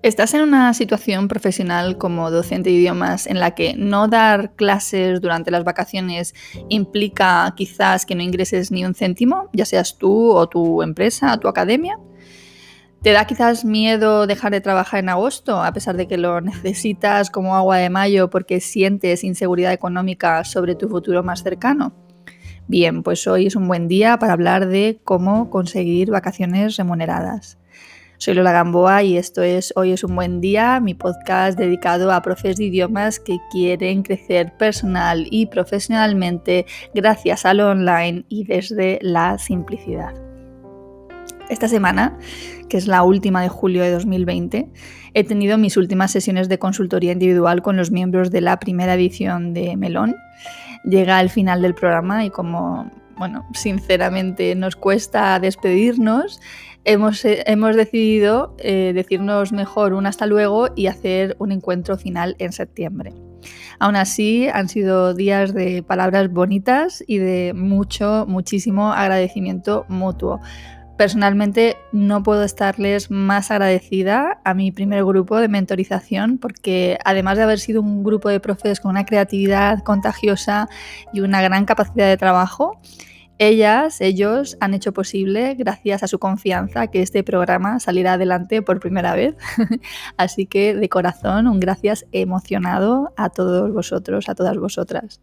¿Estás en una situación profesional como docente de idiomas en la que no dar clases durante las vacaciones implica quizás que no ingreses ni un céntimo, ya seas tú o tu empresa o tu academia? ¿Te da quizás miedo dejar de trabajar en agosto a pesar de que lo necesitas como agua de mayo porque sientes inseguridad económica sobre tu futuro más cercano? Bien, pues hoy es un buen día para hablar de cómo conseguir vacaciones remuneradas. Soy Lola Gamboa y esto es Hoy es un buen día, mi podcast dedicado a profes de idiomas que quieren crecer personal y profesionalmente gracias a lo online y desde la simplicidad. Esta semana, que es la última de julio de 2020, he tenido mis últimas sesiones de consultoría individual con los miembros de la primera edición de Melón. Llega al final del programa y como, bueno, sinceramente nos cuesta despedirnos, hemos, eh, hemos decidido eh, decirnos mejor un hasta luego y hacer un encuentro final en septiembre. Aún así, han sido días de palabras bonitas y de mucho, muchísimo agradecimiento mutuo. Personalmente no puedo estarles más agradecida a mi primer grupo de mentorización porque además de haber sido un grupo de profes con una creatividad contagiosa y una gran capacidad de trabajo, ellas, ellos han hecho posible, gracias a su confianza, que este programa saliera adelante por primera vez. Así que de corazón, un gracias emocionado a todos vosotros, a todas vosotras.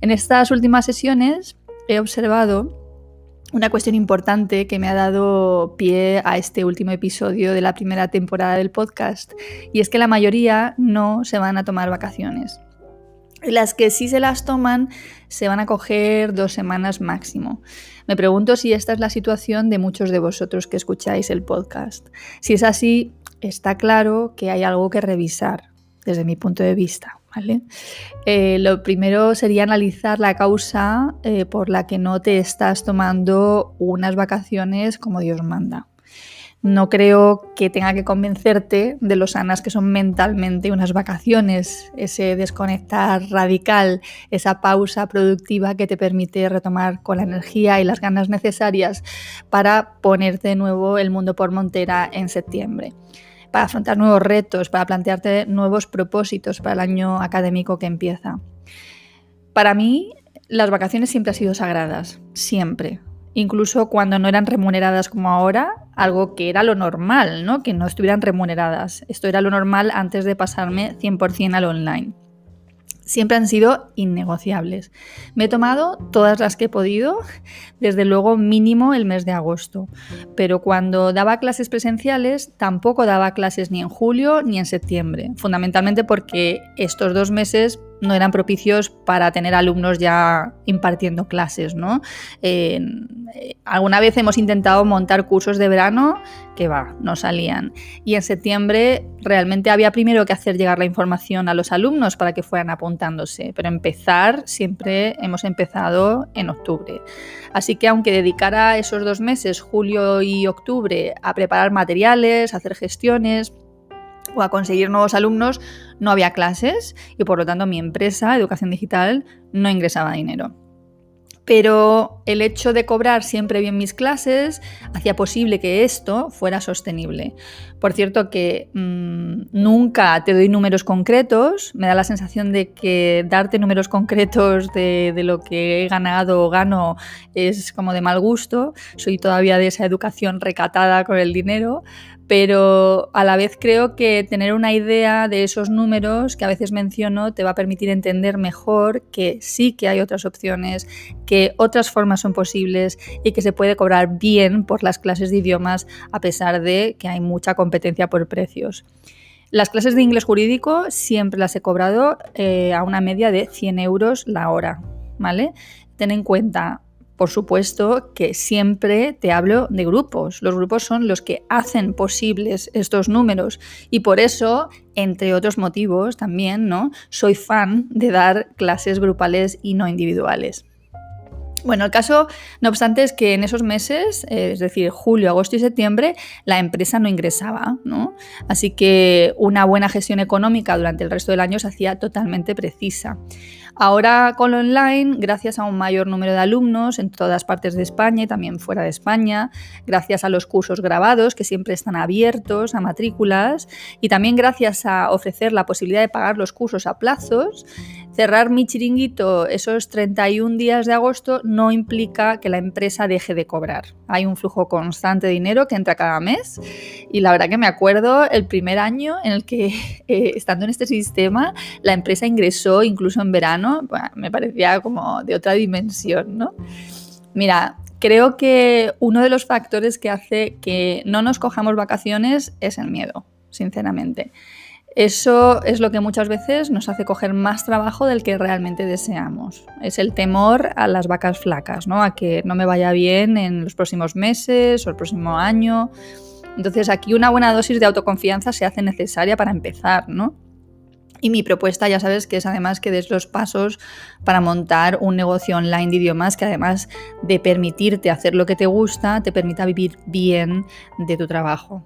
En estas últimas sesiones he observado una cuestión importante que me ha dado pie a este último episodio de la primera temporada del podcast, y es que la mayoría no se van a tomar vacaciones. Las que sí se las toman se van a coger dos semanas máximo. Me pregunto si esta es la situación de muchos de vosotros que escucháis el podcast. Si es así, está claro que hay algo que revisar desde mi punto de vista. Eh, lo primero sería analizar la causa eh, por la que no te estás tomando unas vacaciones como Dios manda. No creo que tenga que convencerte de lo sanas que son mentalmente unas vacaciones, ese desconectar radical, esa pausa productiva que te permite retomar con la energía y las ganas necesarias para ponerte de nuevo el mundo por montera en septiembre, para afrontar nuevos retos, para plantearte nuevos propósitos para el año académico que empieza. Para mí, las vacaciones siempre han sido sagradas, siempre incluso cuando no eran remuneradas como ahora, algo que era lo normal, ¿no? que no estuvieran remuneradas. Esto era lo normal antes de pasarme 100% al online. Siempre han sido innegociables. Me he tomado todas las que he podido, desde luego mínimo el mes de agosto. Pero cuando daba clases presenciales, tampoco daba clases ni en julio ni en septiembre, fundamentalmente porque estos dos meses no eran propicios para tener alumnos ya impartiendo clases, ¿no? Eh, alguna vez hemos intentado montar cursos de verano que va, no salían. Y en septiembre realmente había primero que hacer llegar la información a los alumnos para que fueran apuntándose, pero empezar siempre hemos empezado en octubre. Así que aunque dedicara esos dos meses, julio y octubre, a preparar materiales, a hacer gestiones, o a conseguir nuevos alumnos, no había clases y por lo tanto mi empresa, Educación Digital, no ingresaba dinero. Pero el hecho de cobrar siempre bien mis clases hacía posible que esto fuera sostenible. Por cierto que mm, nunca te doy números concretos, me da la sensación de que darte números concretos de, de lo que he ganado o gano es como de mal gusto, soy todavía de esa educación recatada con el dinero, pero a la vez creo que tener una idea de esos números que a veces menciono te va a permitir entender mejor que sí que hay otras opciones, que otras formas son posibles y que se puede cobrar bien por las clases de idiomas a pesar de que hay mucha competencia por precios. Las clases de inglés jurídico siempre las he cobrado eh, a una media de 100 euros la hora, ¿vale? Ten en cuenta por supuesto que siempre te hablo de grupos. Los grupos son los que hacen posibles estos números y por eso, entre otros motivos también, ¿no? Soy fan de dar clases grupales y no individuales. Bueno, el caso, no obstante, es que en esos meses, eh, es decir, julio, agosto y septiembre, la empresa no ingresaba, ¿no? Así que una buena gestión económica durante el resto del año se hacía totalmente precisa. Ahora con lo online, gracias a un mayor número de alumnos en todas partes de España y también fuera de España, gracias a los cursos grabados que siempre están abiertos a matrículas y también gracias a ofrecer la posibilidad de pagar los cursos a plazos, cerrar mi chiringuito esos 31 días de agosto no implica que la empresa deje de cobrar. Hay un flujo constante de dinero que entra cada mes y la verdad que me acuerdo el primer año en el que eh, estando en este sistema la empresa ingresó incluso en verano me parecía como de otra dimensión, ¿no? Mira, creo que uno de los factores que hace que no nos cojamos vacaciones es el miedo, sinceramente. Eso es lo que muchas veces nos hace coger más trabajo del que realmente deseamos. Es el temor a las vacas flacas, ¿no? A que no me vaya bien en los próximos meses o el próximo año. Entonces aquí una buena dosis de autoconfianza se hace necesaria para empezar, ¿no? Y mi propuesta, ya sabes, que es además que des los pasos para montar un negocio online de idiomas que además de permitirte hacer lo que te gusta, te permita vivir bien de tu trabajo.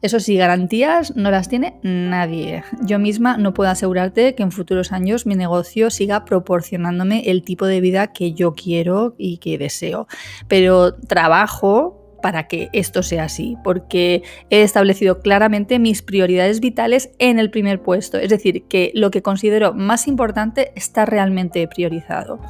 Eso sí, garantías no las tiene nadie. Yo misma no puedo asegurarte que en futuros años mi negocio siga proporcionándome el tipo de vida que yo quiero y que deseo. Pero trabajo para que esto sea así, porque he establecido claramente mis prioridades vitales en el primer puesto, es decir, que lo que considero más importante está realmente priorizado.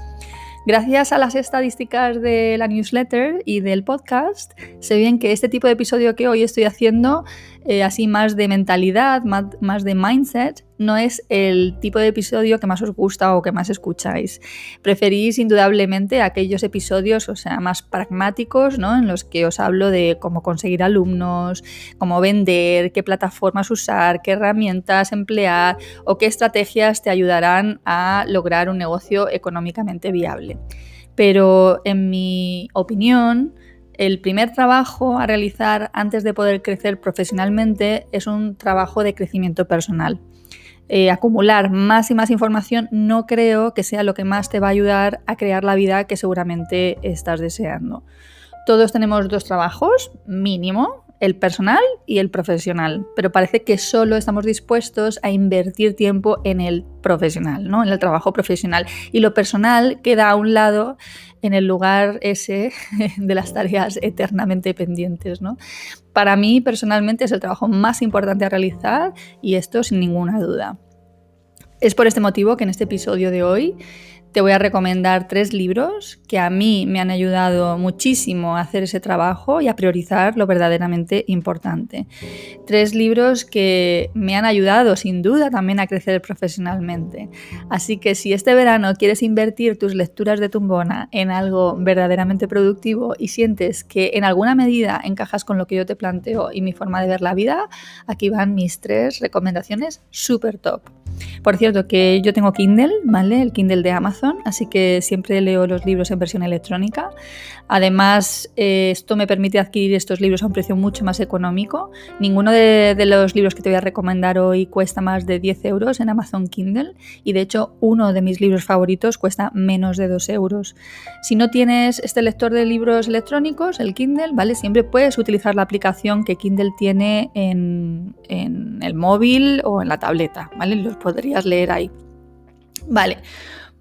Gracias a las estadísticas de la newsletter y del podcast, sé bien que este tipo de episodio que hoy estoy haciendo, eh, así más de mentalidad, más, de mindset, no es el tipo de episodio que más os gusta o que más escucháis. Preferís indudablemente aquellos episodios, o sea, más pragmáticos, ¿no? En los que os hablo de cómo conseguir alumnos, cómo vender, qué plataformas usar, qué herramientas emplear o qué estrategias te ayudarán a lograr un negocio económicamente viable. Pero en mi opinión, el primer trabajo a realizar antes de poder crecer profesionalmente es un trabajo de crecimiento personal. Eh, acumular más y más información no creo que sea lo que más te va a ayudar a crear la vida que seguramente estás deseando. Todos tenemos dos trabajos, mínimo, el personal y el profesional, pero parece que solo estamos dispuestos a invertir tiempo en el profesional, ¿no? en el trabajo profesional. Y lo personal queda a un lado en el lugar ese de las tareas eternamente pendientes. ¿no? Para mí personalmente es el trabajo más importante a realizar y esto sin ninguna duda. Es por este motivo que en este episodio de hoy te voy a recomendar tres libros que a mí me han ayudado muchísimo a hacer ese trabajo y a priorizar lo verdaderamente importante. Tres libros que me han ayudado sin duda también a crecer profesionalmente. Así que si este verano quieres invertir tus lecturas de tumbona en algo verdaderamente productivo y sientes que en alguna medida encajas con lo que yo te planteo y mi forma de ver la vida, aquí van mis tres recomendaciones súper top. Por cierto, que yo tengo Kindle, ¿vale? El Kindle de Amazon, así que siempre leo los libros en versión electrónica. Además, eh, esto me permite adquirir estos libros a un precio mucho más económico. Ninguno de, los libros que te voy a recomendar hoy cuesta más de 10 euros en Amazon Kindle y de hecho uno de mis libros favoritos cuesta menos de 2 euros. Si no tienes este lector de libros electrónicos, el Kindle, ¿vale? Siempre puedes utilizar la aplicación que Kindle tiene en, el móvil o en la tableta, ¿vale? Los podrías leer ahí. Vale,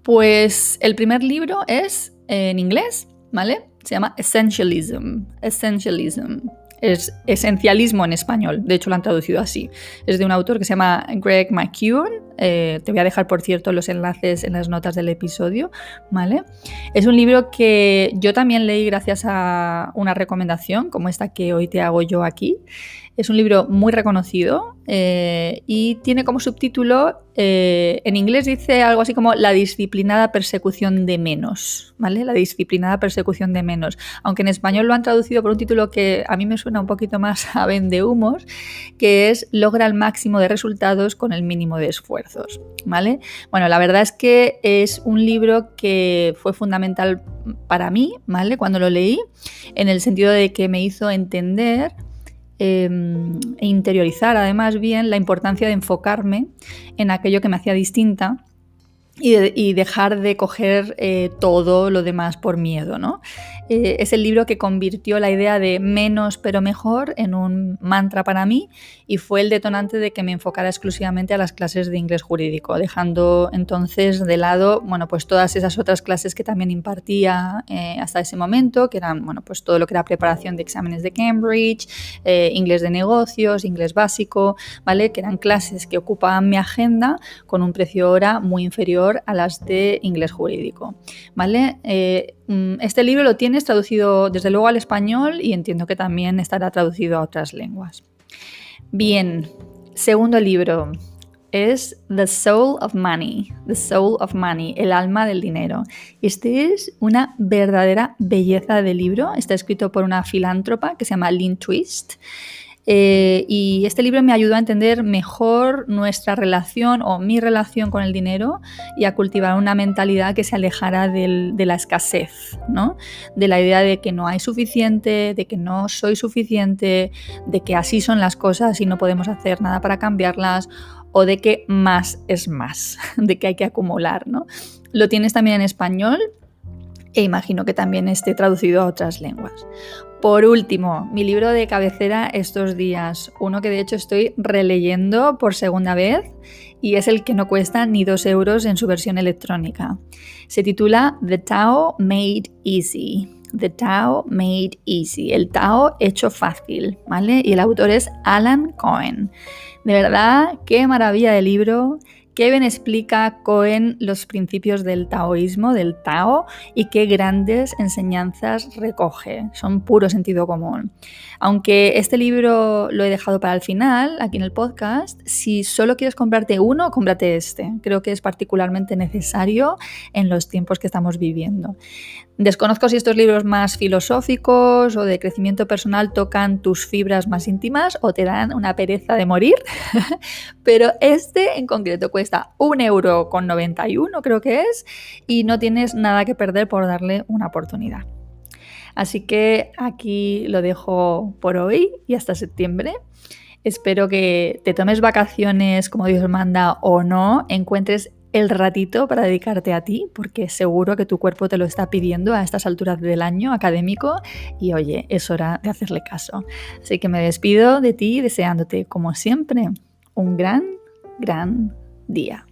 pues el primer libro es en inglés, ¿vale? Se llama Essentialism. Essentialism. Es esencialismo en español, de hecho lo han traducido así. Es de un autor que se llama Greg McKeown. Eh, te voy a dejar, por cierto, los enlaces en las notas del episodio, ¿vale? Es un libro que yo también leí gracias a una recomendación como esta que hoy te hago yo aquí. Es un libro muy reconocido eh, y tiene como subtítulo, eh, en inglés dice algo así como la disciplinada persecución de menos, ¿vale? La disciplinada persecución de menos. Aunque en español lo han traducido por un título que a mí me suena un poquito más a vende humos, que es logra el máximo de resultados con el mínimo de esfuerzos, ¿vale? Bueno, la verdad es que es un libro que fue fundamental para mí, ¿vale? Cuando lo leí, en el sentido de que me hizo entender Em, e interiorizar además bien la importancia de enfocarme en aquello que me hacía distinta y, dejar de coger eh, todo lo demás por miedo. ¿no? Eh, es el libro que convirtió la idea de menos pero mejor en un mantra para mí y fue el detonante de que me enfocara exclusivamente a las clases de inglés jurídico, dejando entonces de lado bueno, pues todas esas otras clases que también impartía eh, hasta ese momento, que eran bueno, pues todo lo que era preparación de exámenes de Cambridge, inglés de negocios, inglés básico, ¿vale? que eran clases que ocupaban mi agenda con un precio hora muy inferior a las de inglés jurídico. ¿vale? Eh, mm, este libro lo tienes traducido desde luego al español y entiendo que también estará traducido a otras lenguas. Bien, segundo libro es The Soul of Money, The Soul of Money, el alma del dinero. Este es una verdadera belleza de libro, está escrito por una filántropa que se llama Lynn Twist. Eh, y este libro me ayudó a entender mejor nuestra relación o mi relación con el dinero y a cultivar una mentalidad que se alejara de la escasez, ¿no? de la idea de que no hay suficiente, de que no soy suficiente, de que así son las cosas y no podemos hacer nada para cambiarlas o de que más es más, de que hay que acumular. ¿no? Lo tienes también en español e imagino que también esté traducido a otras lenguas. Por último, mi libro de cabecera estos días, uno que de hecho estoy releyendo por segunda vez y es el que no cuesta ni dos euros en su versión electrónica. Se titula The Tao Made Easy. The Tao Made Easy, el Tao hecho fácil, ¿vale? Y el autor es Alan Cohen. De verdad, qué maravilla de libro Kevin explica Cohen los principios del taoísmo, del Tao, y qué grandes enseñanzas recoge. Son puro sentido común. Aunque este libro lo he dejado para el final, aquí en el podcast, si solo quieres comprarte uno, cómprate este. Creo que es particularmente necesario en los tiempos que estamos viviendo. Desconozco si estos libros más filosóficos o de crecimiento personal tocan tus fibras más íntimas o te dan una pereza de morir, pero este en concreto un euro con 91 creo que es y no tienes nada que perder por darle una oportunidad. Así que aquí lo dejo por hoy y hasta septiembre. Espero que te tomes vacaciones como Dios manda o no, encuentres el ratito para dedicarte a ti, porque seguro que tu cuerpo te lo está pidiendo a estas alturas del año académico y oye, es hora de hacerle caso. Así que me despido de ti deseándote, como siempre, un gran, gran día.